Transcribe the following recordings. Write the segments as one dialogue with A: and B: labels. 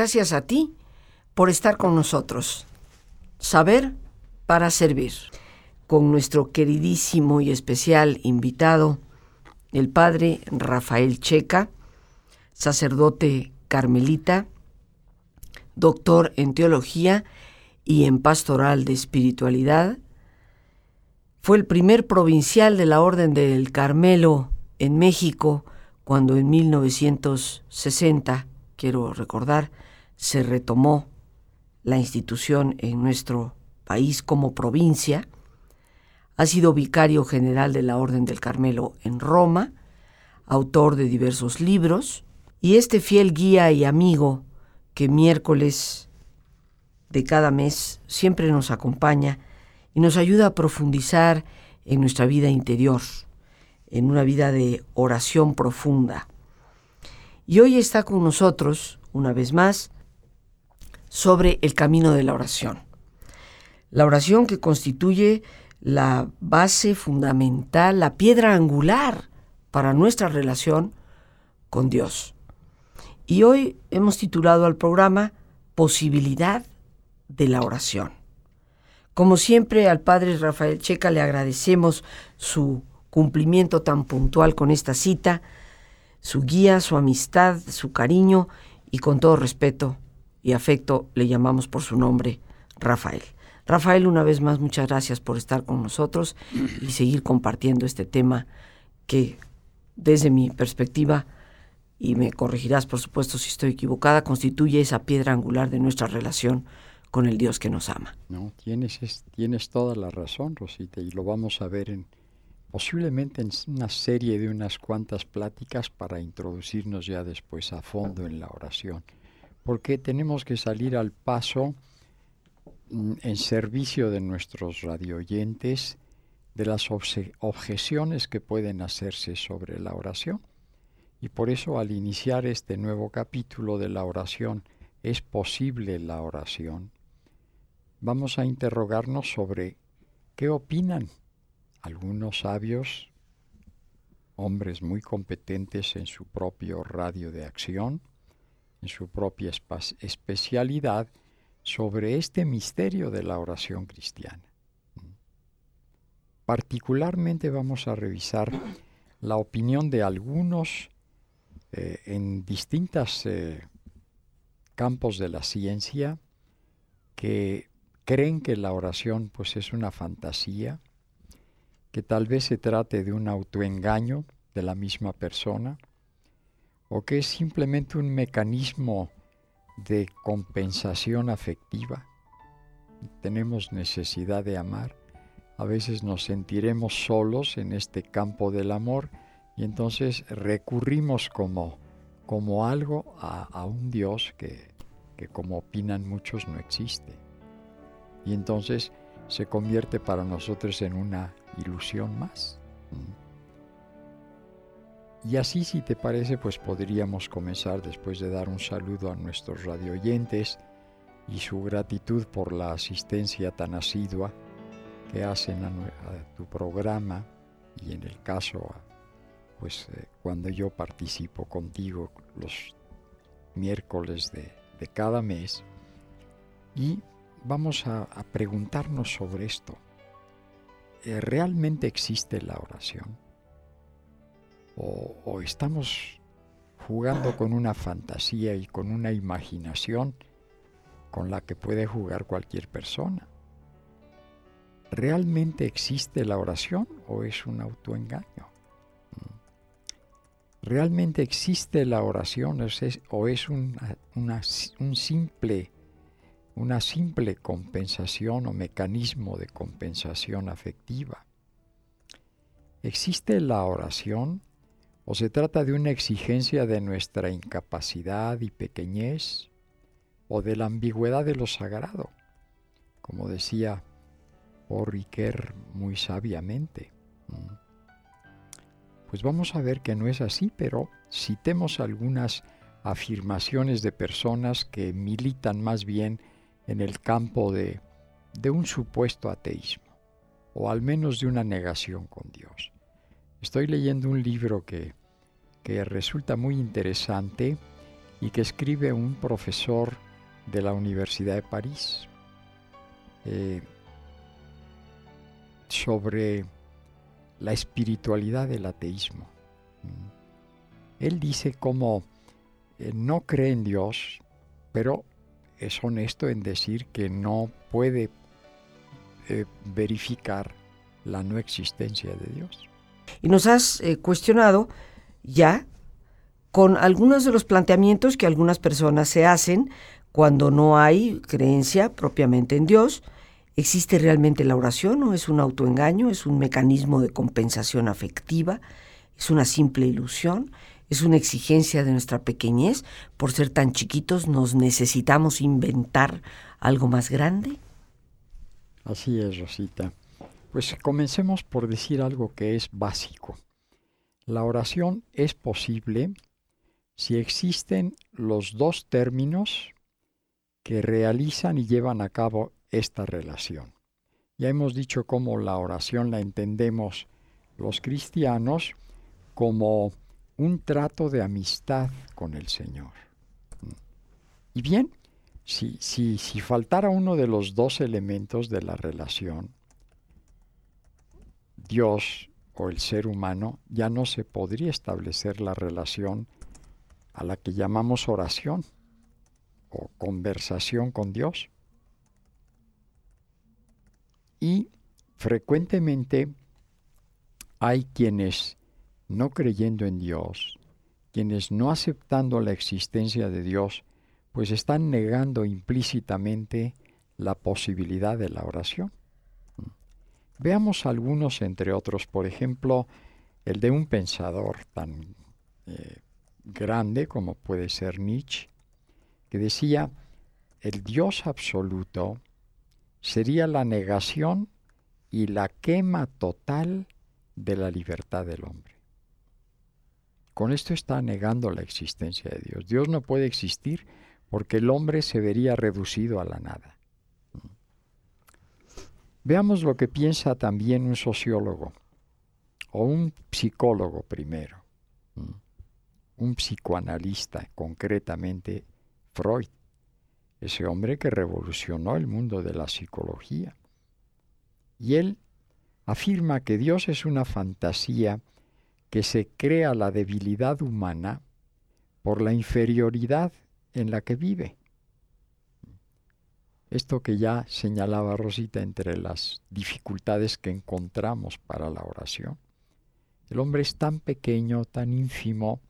A: Gracias a ti por estar con nosotros. Saber para servir. Con nuestro queridísimo y especial invitado, el padre Rafael Checa, sacerdote carmelita, doctor en teología y en pastoral de espiritualidad. Fue el primer provincial de la Orden del Carmelo en México cuando en 1960, quiero recordar, se retomó la institución en nuestro país como provincia. Ha sido vicario general de la Orden del Carmelo en Roma, autor de diversos libros, y este fiel guía y amigo que miércoles de cada mes siempre nos acompaña y nos ayuda a profundizar en nuestra vida interior, en una vida de oración profunda. Y hoy está con nosotros, una vez más, sobre el camino de la oración. La oración que constituye la base fundamental, la piedra angular para nuestra relación con Dios. Y hoy hemos titulado al programa Posibilidad de la oración. Como siempre, al padre Rafael Checa le agradecemos su cumplimiento tan puntual con esta cita, su guía, su amistad, su cariño y con todo respeto y afecto le llamamos por su nombre, Rafael. Rafael, una vez más, muchas gracias por estar con nosotros y seguir compartiendo este tema que, desde mi perspectiva, y me corregirás por supuesto si estoy equivocada, constituye esa piedra angular de nuestra relación con el Dios que nos ama.
B: No, tienes, tienes toda la razón, Rosita, y lo vamos a ver en posiblemente en una serie de unas cuantas pláticas para introducirnos ya después a fondo en la oración, porque tenemos que salir al paso mm, en servicio de nuestros radioyentes de las objeciones que pueden hacerse sobre la oración. Y por eso al iniciar este nuevo capítulo de la oración, ¿es posible la oración? Vamos a interrogarnos sobre qué opinan algunos sabios, hombres muy competentes en su propio radio de acción, en su propia especialidad, sobre este misterio de la oración cristiana. Particularmente vamos a revisar la opinión de algunos eh, en distintos eh, campos de la ciencia que creen que la oración pues es una fantasía, que tal vez se trate de un autoengaño de la misma persona, o que es simplemente un mecanismo de compensación afectiva. Tenemos necesidad de amar. A veces nos sentiremos solos en este campo del amor y entonces recurrimos como, como algo a, un Dios que, que, como opinan muchos, no existe. Y entonces se convierte para nosotros en una ilusión más. Y así, si te parece, pues podríamos comenzar después de dar un saludo a nuestros radioyentes y su gratitud por la asistencia tan asidua que hacen a, tu programa y en el caso pues eh, cuando yo participo contigo los miércoles de, cada mes y vamos a, preguntarnos sobre esto. Eh, ¿Realmente existe la oración? ¿O, estamos jugando con una fantasía y con una imaginación con la que puede jugar cualquier persona? ¿Realmente existe la oración o es un autoengaño? ¿Realmente existe la oración o es una, un simple, una simple compensación o mecanismo de compensación afectiva? ¿Existe la oración o se trata de una exigencia de nuestra incapacidad y pequeñez o de la ambigüedad de lo sagrado? Como decía Riquer muy sabiamente. Pues vamos a ver que no es así, pero citemos algunas afirmaciones de personas que militan más bien en el campo de, de un supuesto ateísmo, o al menos de una negación con Dios. Estoy leyendo un libro que, que resulta muy interesante y que escribe un profesor de la Universidad de París eh, sobre la espiritualidad del ateísmo. Mm. Él dice cómo eh, no cree en Dios, pero es honesto en decir que no puede eh, verificar la no existencia de Dios.
A: Y nos has cuestionado ya con algunos de los planteamientos que algunas personas se hacen cuando no hay creencia propiamente en Dios. ¿Existe realmente la oración o es un autoengaño? ¿Es un mecanismo de compensación afectiva? ¿Es una simple ilusión? ¿Es una exigencia de nuestra pequeñez? ¿Por ser tan chiquitos nos necesitamos inventar algo más grande?
B: Así es, Rosita. Pues comencemos por decir algo que es básico. La oración es posible si existen los dos términos que realizan y llevan a cabo esta relación. Ya hemos dicho cómo la oración la entendemos los cristianos como un trato de amistad con el Señor. Y bien, si, si, si faltara uno de los dos elementos de la relación, Dios o el ser humano, ya no se podría establecer la relación a la que llamamos oración o conversación con Dios. Y frecuentemente hay quienes, no creyendo en Dios, quienes no aceptando la existencia de Dios, pues están negando implícitamente la posibilidad de la oración. Veamos algunos entre otros, por ejemplo, el de un pensador tan eh, grande como puede ser Nietzsche, que decía, el Dios absoluto sería la negación y la quema total de la libertad del hombre. Con esto está negando la existencia de Dios. Dios no puede existir porque el hombre se vería reducido a la nada. Veamos lo que piensa también un sociólogo o un psicólogo primero un psicoanalista, concretamente Freud, ese hombre que revolucionó el mundo de la psicología. Y él afirma que Dios es una fantasía que se crea la debilidad humana por la inferioridad en la que vive. Esto que ya señalaba Rosita entre las dificultades que encontramos para la oración. El hombre es tan pequeño, tan ínfimo,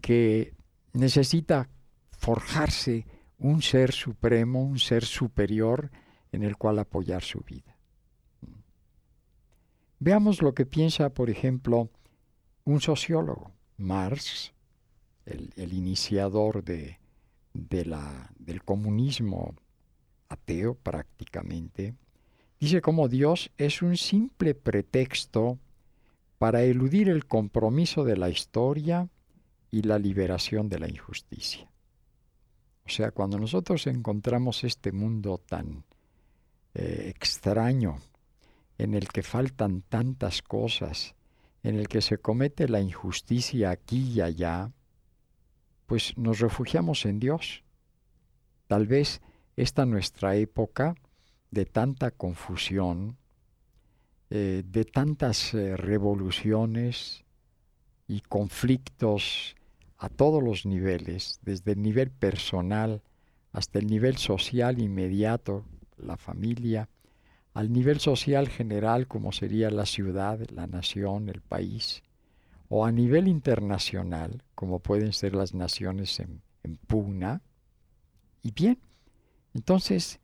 B: que necesita forjarse un ser supremo, un ser superior en el cual apoyar su vida. Veamos lo que piensa, por ejemplo, un sociólogo, Marx, el, iniciador de, del comunismo ateo prácticamente, dice como Dios es un simple pretexto para eludir el compromiso de la historia y la liberación de la injusticia. O sea, cuando nosotros encontramos este mundo tan eh, extraño, en el que faltan tantas cosas, en el que se comete la injusticia aquí y allá, pues nos refugiamos en Dios. Tal vez esta nuestra época de tanta confusión, eh, de tantas eh, revoluciones y conflictos a todos los niveles, desde el nivel personal hasta el nivel social inmediato, la familia, al nivel social general como sería la ciudad, la nación, el país, o a nivel internacional como pueden ser las naciones en, en pugna. Y bien, entonces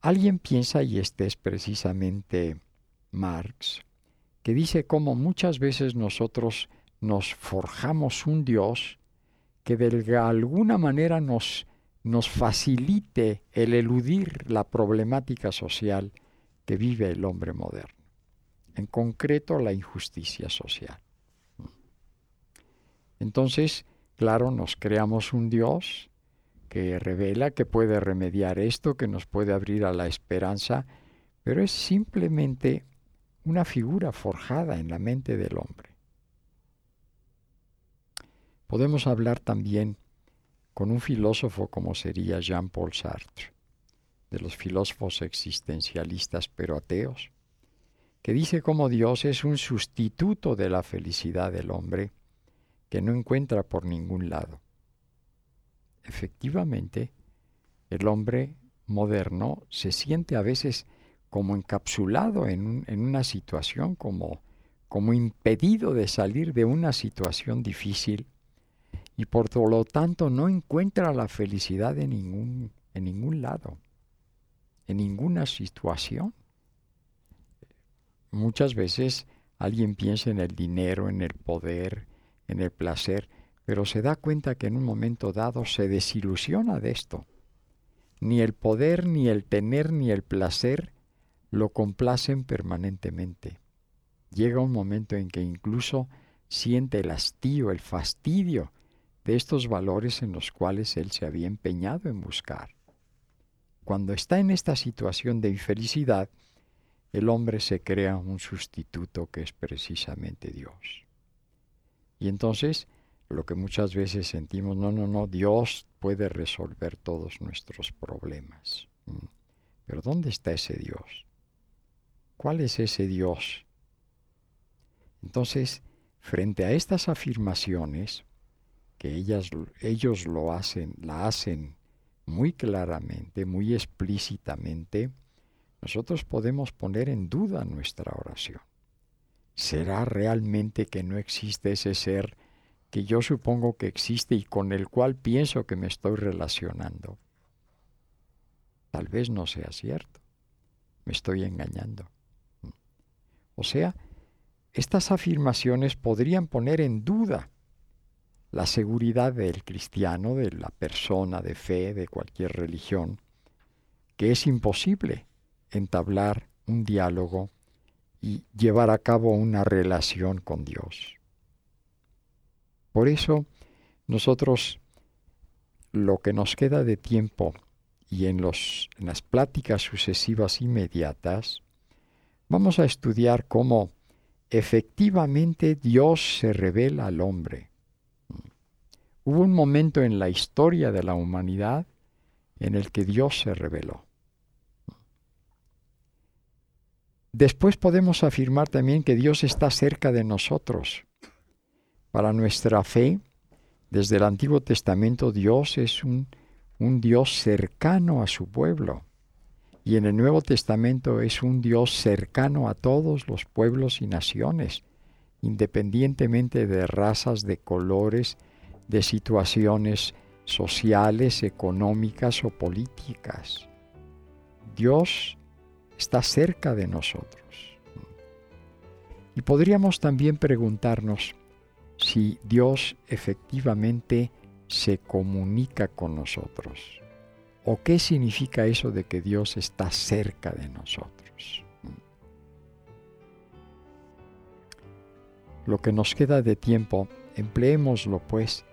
B: alguien piensa, y este es precisamente Marx, que dice cómo muchas veces nosotros nos forjamos un Dios que de alguna manera nos, nos facilite el eludir la problemática social que vive el hombre moderno, en concreto la injusticia social. Entonces, claro, nos creamos un Dios que revela que puede remediar esto, que nos puede abrir a la esperanza, pero es simplemente una figura forjada en la mente del hombre. Podemos hablar también con un filósofo como sería Jean-Paul Sartre, de los filósofos existencialistas pero ateos, que dice cómo Dios es un sustituto de la felicidad del hombre que no encuentra por ningún lado. Efectivamente, el hombre moderno se siente a veces como encapsulado en, una situación, como, como impedido de salir de una situación difícil y por lo tanto no encuentra la felicidad en ningún, en ningún lado, en ninguna situación. Muchas veces alguien piensa en el dinero, en el poder, en el placer, pero se da cuenta que en un momento dado se desilusiona de esto. Ni el poder, ni el tener, ni el placer lo complacen permanentemente. Llega un momento en que incluso siente el hastío, el fastidio de estos valores en los cuales él se había empeñado en buscar. Cuando está en esta situación de infelicidad, el hombre se crea un sustituto que es precisamente Dios. Y entonces, lo que muchas veces sentimos, no, no, no, Dios puede resolver todos nuestros problemas. Mm. Pero ¿dónde está ese Dios? ¿Cuál es ese Dios? Entonces, frente a estas afirmaciones, que ellas, ellos lo hacen, la hacen muy claramente, muy explícitamente, nosotros podemos poner en duda nuestra oración. ¿Será realmente que no existe ese ser que yo supongo que existe y con el cual pienso que me estoy relacionando? Tal vez no sea cierto. Me estoy engañando. O sea, estas afirmaciones podrían poner en duda la seguridad del cristiano, de la persona de fe, de cualquier religión, que es imposible entablar un diálogo y llevar a cabo una relación con Dios. Por eso, nosotros lo que nos queda de tiempo y en, en las pláticas sucesivas inmediatas, vamos a estudiar cómo efectivamente Dios se revela al hombre. Hubo un momento en la historia de la humanidad en el que Dios se reveló. Después podemos afirmar también que Dios está cerca de nosotros. Para nuestra fe, desde el Antiguo Testamento Dios es un, un Dios cercano a su pueblo. Y en el Nuevo Testamento es un Dios cercano a todos los pueblos y naciones, independientemente de razas, de colores, de situaciones sociales, económicas o políticas. Dios está cerca de nosotros. Y podríamos también preguntarnos si Dios efectivamente se comunica con nosotros. ¿O qué significa eso de que Dios está cerca de nosotros? Lo que nos queda de tiempo, empleémoslo pues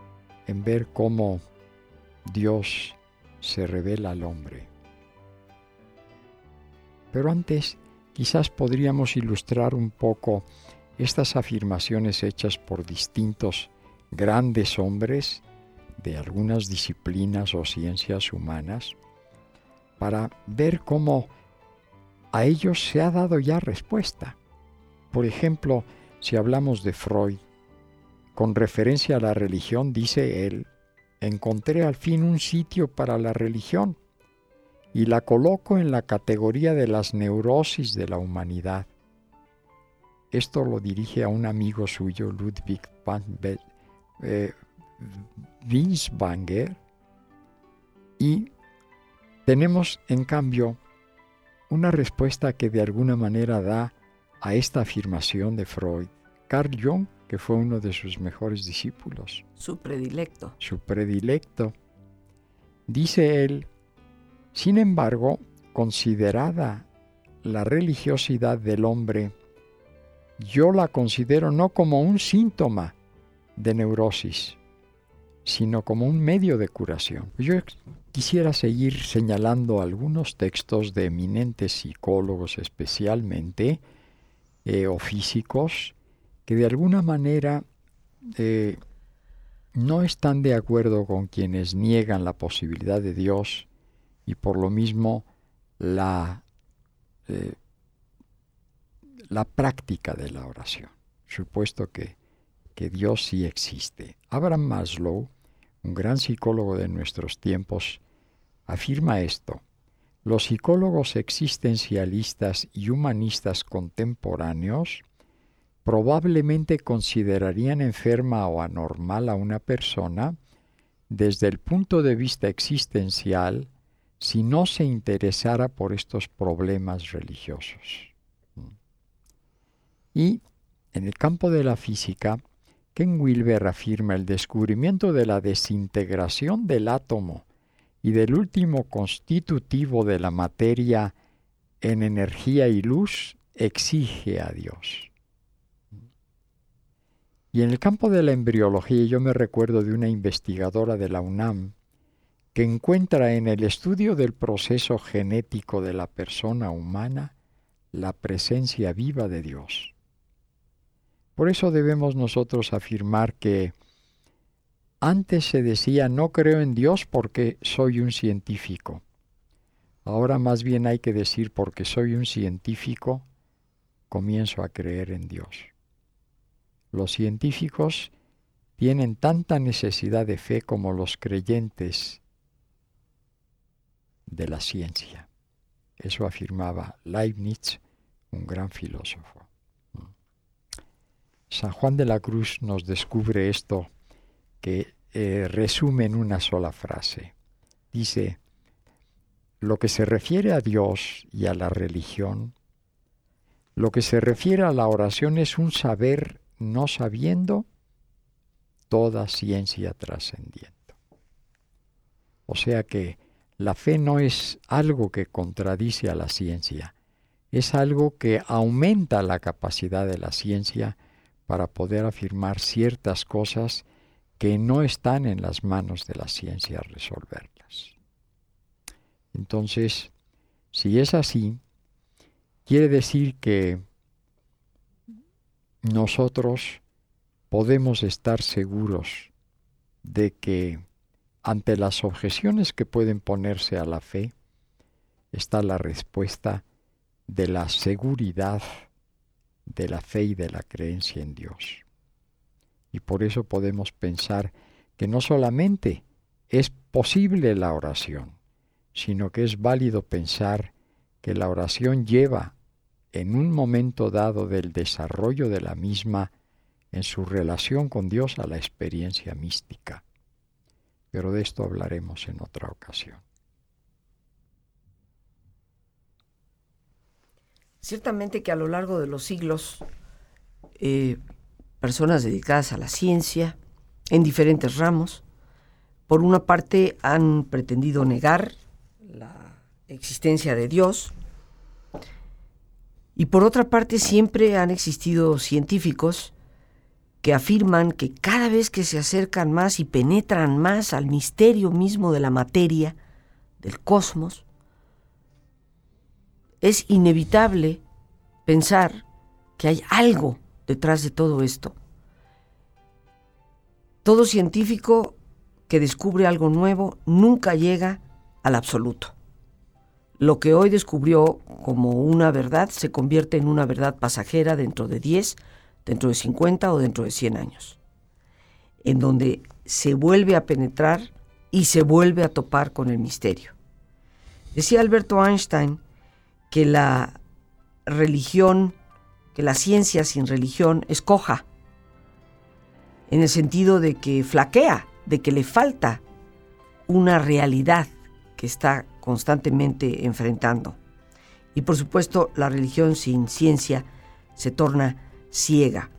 B: en ver cómo Dios se revela al hombre. Pero antes, quizás podríamos ilustrar un poco estas afirmaciones hechas por distintos grandes hombres de algunas disciplinas o ciencias humanas para ver cómo a ellos se ha dado ya respuesta. Por ejemplo, si hablamos de Freud, con referencia a la religión, dice él, encontré al fin un sitio para la religión y la coloco en la categoría de las neurosis de la humanidad. Esto lo dirige a un amigo suyo, Ludwig van eh, Winsbanger, y tenemos en cambio una respuesta que de alguna manera da a esta afirmación de Freud. Carl Jung, que fue uno de sus mejores discípulos.
A: Su predilecto.
B: Su predilecto. Dice él, sin embargo, considerada la religiosidad del hombre, yo la considero no como un síntoma de neurosis, sino como un medio de curación. Yo quisiera seguir señalando algunos textos de eminentes psicólogos especialmente, eh, o físicos, que de alguna manera eh, no están de acuerdo con quienes niegan la posibilidad de Dios y por lo mismo la, eh, la práctica de la oración, supuesto que, que Dios sí existe. Abraham Maslow, un gran psicólogo de nuestros tiempos, afirma esto. Los psicólogos existencialistas y humanistas contemporáneos probablemente considerarían enferma o anormal a una persona desde el punto de vista existencial si no se interesara por estos problemas religiosos. Y en el campo de la física, Ken Wilber afirma el descubrimiento de la desintegración del átomo y del último constitutivo de la materia en energía y luz exige a Dios. Y en el campo de la embriología yo me recuerdo de una investigadora de la UNAM que encuentra en el estudio del proceso genético de la persona humana la presencia viva de Dios. Por eso debemos nosotros afirmar que antes se decía no creo en Dios porque soy un científico. Ahora más bien hay que decir porque soy un científico, comienzo a creer en Dios. Los científicos tienen tanta necesidad de fe como los creyentes de la ciencia. Eso afirmaba Leibniz, un gran filósofo. San Juan de la Cruz nos descubre esto que eh, resume en una sola frase. Dice, lo que se refiere a Dios y a la religión, lo que se refiere a la oración es un saber no sabiendo toda ciencia trascendiendo. O sea que la fe no es algo que contradice a la ciencia, es algo que aumenta la capacidad de la ciencia para poder afirmar ciertas cosas que no están en las manos de la ciencia resolverlas. Entonces, si es así, quiere decir que nosotros podemos estar seguros de que ante las objeciones que pueden ponerse a la fe, está la respuesta de la seguridad de la fe y de la creencia en Dios. Y por eso podemos pensar que no solamente es posible la oración, sino que es válido pensar que la oración lleva en un momento dado del desarrollo de la misma en su relación con Dios a la experiencia mística. Pero de esto hablaremos en otra ocasión.
A: Ciertamente que a lo largo de los siglos, eh, personas dedicadas a la ciencia, en diferentes ramos, por una parte han pretendido negar la existencia de Dios, y por otra parte, siempre han existido científicos que afirman que cada vez que se acercan más y penetran más al misterio mismo de la materia, del cosmos, es inevitable pensar que hay algo detrás de todo esto. Todo científico que descubre algo nuevo nunca llega al absoluto lo que hoy descubrió como una verdad se convierte en una verdad pasajera dentro de 10, dentro de 50 o dentro de 100 años, en donde se vuelve a penetrar y se vuelve a topar con el misterio. Decía Alberto Einstein que la religión, que la ciencia sin religión es coja, en el sentido de que flaquea, de que le falta una realidad que está constantemente enfrentando. Y por supuesto, la religión sin ciencia se torna ciega.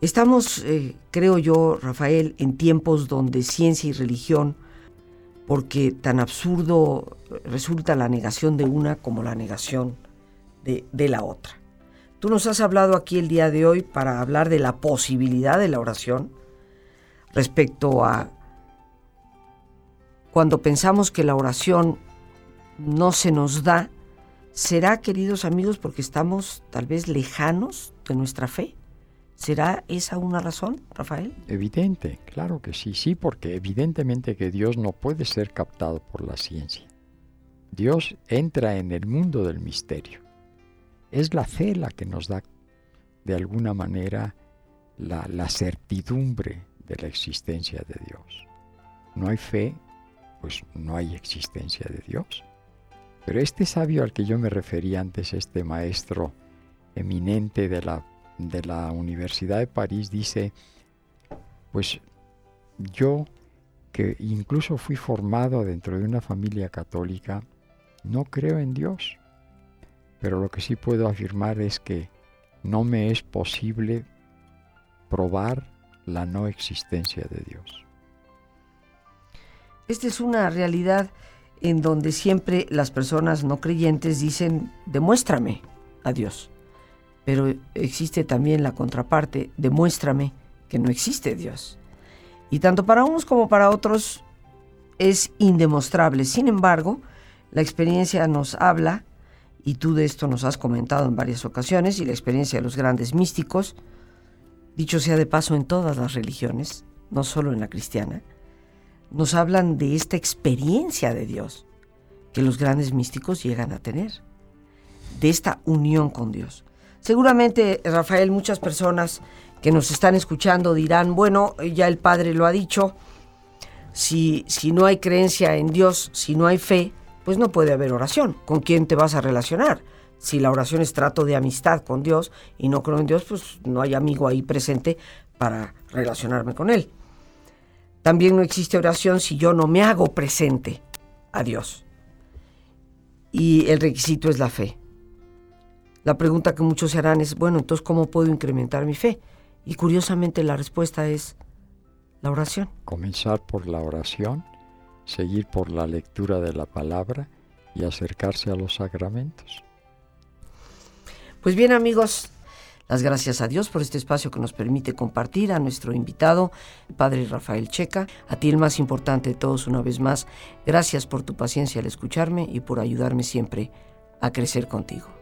A: Estamos, eh, creo yo, Rafael, en tiempos donde ciencia y religión, porque tan absurdo resulta la negación de una como la negación de, la otra. Tú nos has hablado aquí el día de hoy para hablar de la posibilidad de la oración respecto a cuando pensamos que la oración no se nos da, ¿será, queridos amigos, porque estamos tal vez lejanos de nuestra fe? ¿Será esa una razón, Rafael?
B: Evidente, claro que sí, sí, porque evidentemente que Dios no puede ser captado por la ciencia. Dios entra en el mundo del misterio. Es la fe la que nos da de alguna manera la, la certidumbre de la existencia de Dios. No hay fe, pues no hay existencia de Dios. Pero este sabio al que yo me refería antes, este maestro eminente de la, de la Universidad de París, dice, pues yo que incluso fui formado dentro de una familia católica, no creo en Dios. Pero lo que sí puedo afirmar es que no me es posible probar la no existencia de Dios.
A: Esta es una realidad en donde siempre las personas no creyentes dicen, demuéstrame a Dios. Pero existe también la contraparte, demuéstrame que no existe Dios. Y tanto para unos como para otros es indemostrable. Sin embargo, la experiencia nos habla, y tú de esto nos has comentado en varias ocasiones, y la experiencia de los grandes místicos, dicho sea de paso en todas las religiones, no solo en la cristiana, nos hablan de esta experiencia de Dios que los grandes místicos llegan a tener, de esta unión con Dios. Seguramente, Rafael, muchas personas que nos están escuchando dirán, bueno, ya el Padre lo ha dicho, si, si no hay creencia en Dios, si no hay fe, pues no puede haber oración. ¿Con quién te vas a relacionar? Si la oración es trato de amistad con Dios y no creo en Dios, pues no hay amigo ahí presente para relacionarme con Él. También no existe oración si yo no me hago presente a Dios. Y el requisito es la fe. La pregunta que muchos se harán es, bueno, entonces, ¿cómo puedo incrementar mi fe? Y curiosamente la respuesta es la oración.
B: Comenzar por la oración, seguir por la lectura de la palabra y acercarse a los sacramentos.
A: Pues bien amigos, las gracias a Dios por este espacio que nos permite compartir a nuestro invitado, el Padre Rafael Checa. A ti el más importante de todos una vez más, gracias por tu paciencia al escucharme y por ayudarme siempre a crecer contigo.